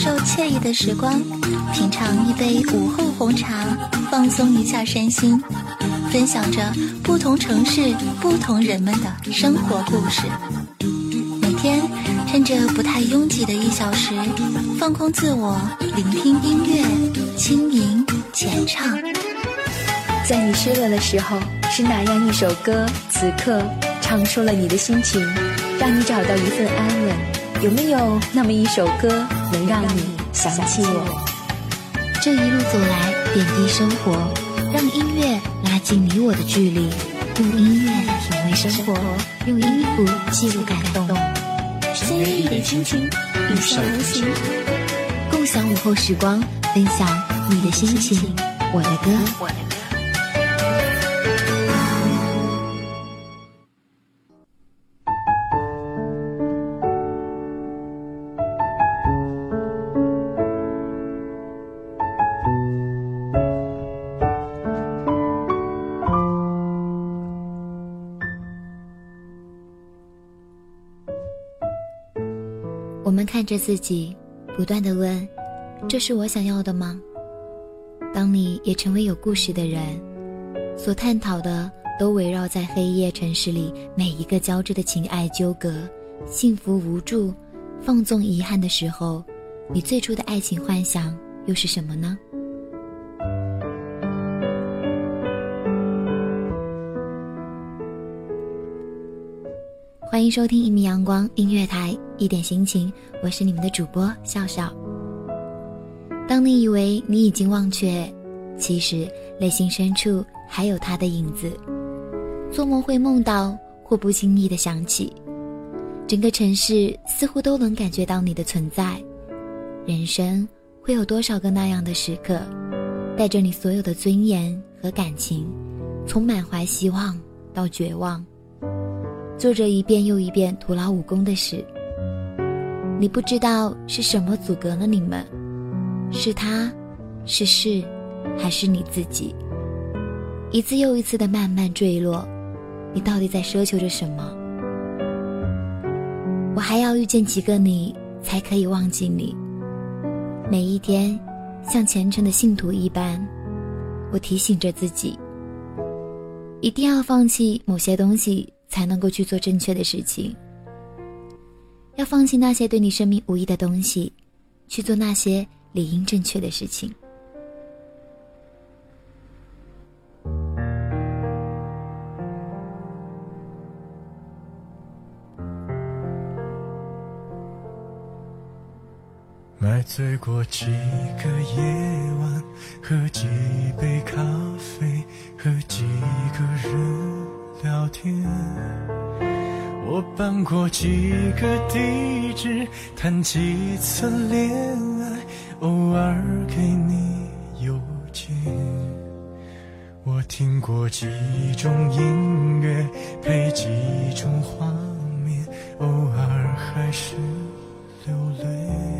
受惬意的时光，品尝一杯午后红茶，放松一下身心，分享着不同城市、不同人们的生活故事。每天趁着不太拥挤的一小时，放空自我，聆听音乐，轻吟浅唱。在你失落的时候，是哪样一首歌，此刻唱出了你的心情，让你找到一份安稳？有没有那么一首歌能让你想起我？这一路走来，点滴生活，让音乐拉近你我的距离，用音乐品味生活，用音符记录感动。深夜一点心情，与上同行，共享午后时光，分享你的心情，我的歌。我们看着自己，不断的问：“这是我想要的吗？”当你也成为有故事的人，所探讨的都围绕在黑夜城市里每一个交织的情爱纠葛、幸福无助、放纵遗憾的时候，你最初的爱情幻想又是什么呢？欢迎收听一米阳光音乐台，一点心情，我是你们的主播笑笑。当你以为你已经忘却，其实内心深处还有他的影子。做梦会梦到，或不经意的想起，整个城市似乎都能感觉到你的存在。人生会有多少个那样的时刻，带着你所有的尊严和感情，从满怀希望到绝望。做着一遍又一遍徒劳无功的事，你不知道是什么阻隔了你们，是他，是事，还是你自己？一次又一次的慢慢坠落，你到底在奢求着什么？我还要遇见几个你，才可以忘记你？每一天，像虔诚的信徒一般，我提醒着自己，一定要放弃某些东西。才能够去做正确的事情。要放弃那些对你生命无益的东西，去做那些理应正确的事情。买醉过几个夜晚，喝几杯咖啡，和几个人。聊天，我搬过几个地址，谈几次恋爱，偶尔给你邮件。我听过几种音乐，配几种画面，偶尔还是流泪。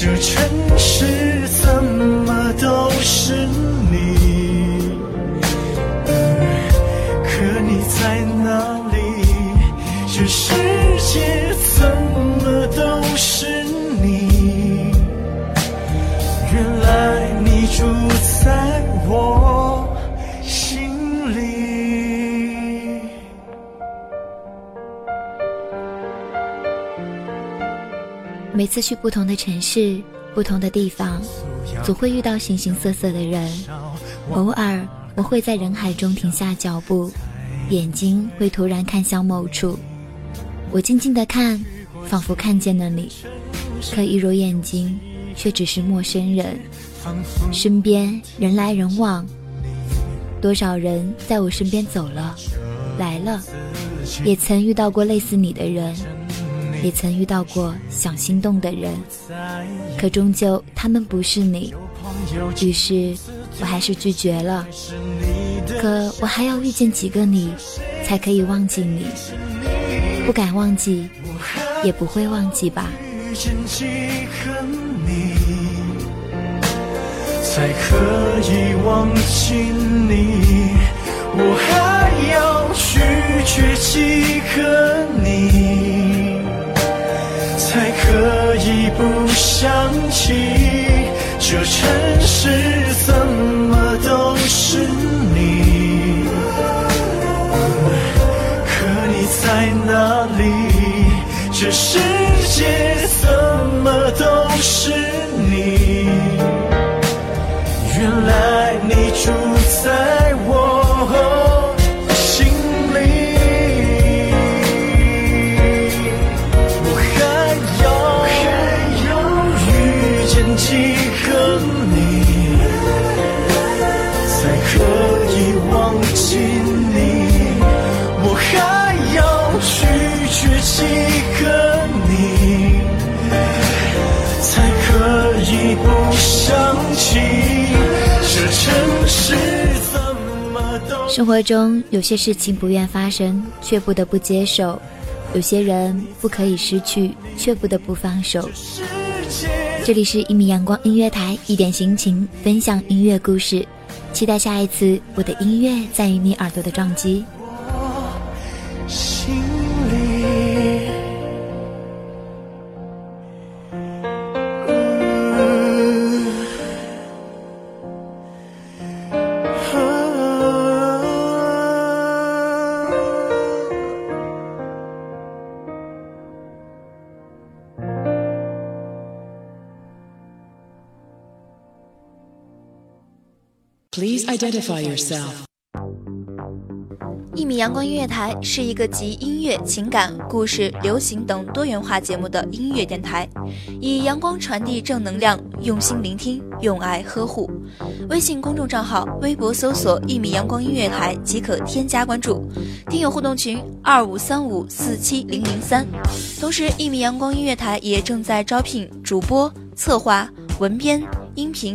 这城市每次去不同的城市、不同的地方，总会遇到形形色色的人。偶尔，我会在人海中停下脚步，眼睛会突然看向某处。我静静的看，仿佛看见了你，可一揉眼睛，却只是陌生人。身边人来人往，多少人在我身边走了，来了，也曾遇到过类似你的人，也曾遇到过想心动的人，可终究他们不是你，于是我还是拒绝了。可我还要遇见几个你，才可以忘记你？不敢忘记，也不会忘记吧。才可以忘记你？我还要拒绝几个你，可以不想起？这城市怎么都是你？可你在哪里？这世界怎么都是拒绝几个你，才可以不想起？这城市怎么都生活中有些事情不愿发生，却不得不接受；有些人不可以失去，却不得不放手。这里是一米阳光音乐台，一点心情，分享音乐故事。期待下一次我的音乐在于你耳朵的撞击。心 Please identify yourself. 一米阳光音乐台是一个集音乐、情感、故事、流行等多元化节目的音乐电台，以阳光传递正能量，用心聆听，用爱呵护。微信公众账号、微博搜索“一米阳光音乐台”即可添加关注。听友互动群：二五三五四七零零三。同时，一米阳光音乐台也正在招聘主播、策划、文编、音频、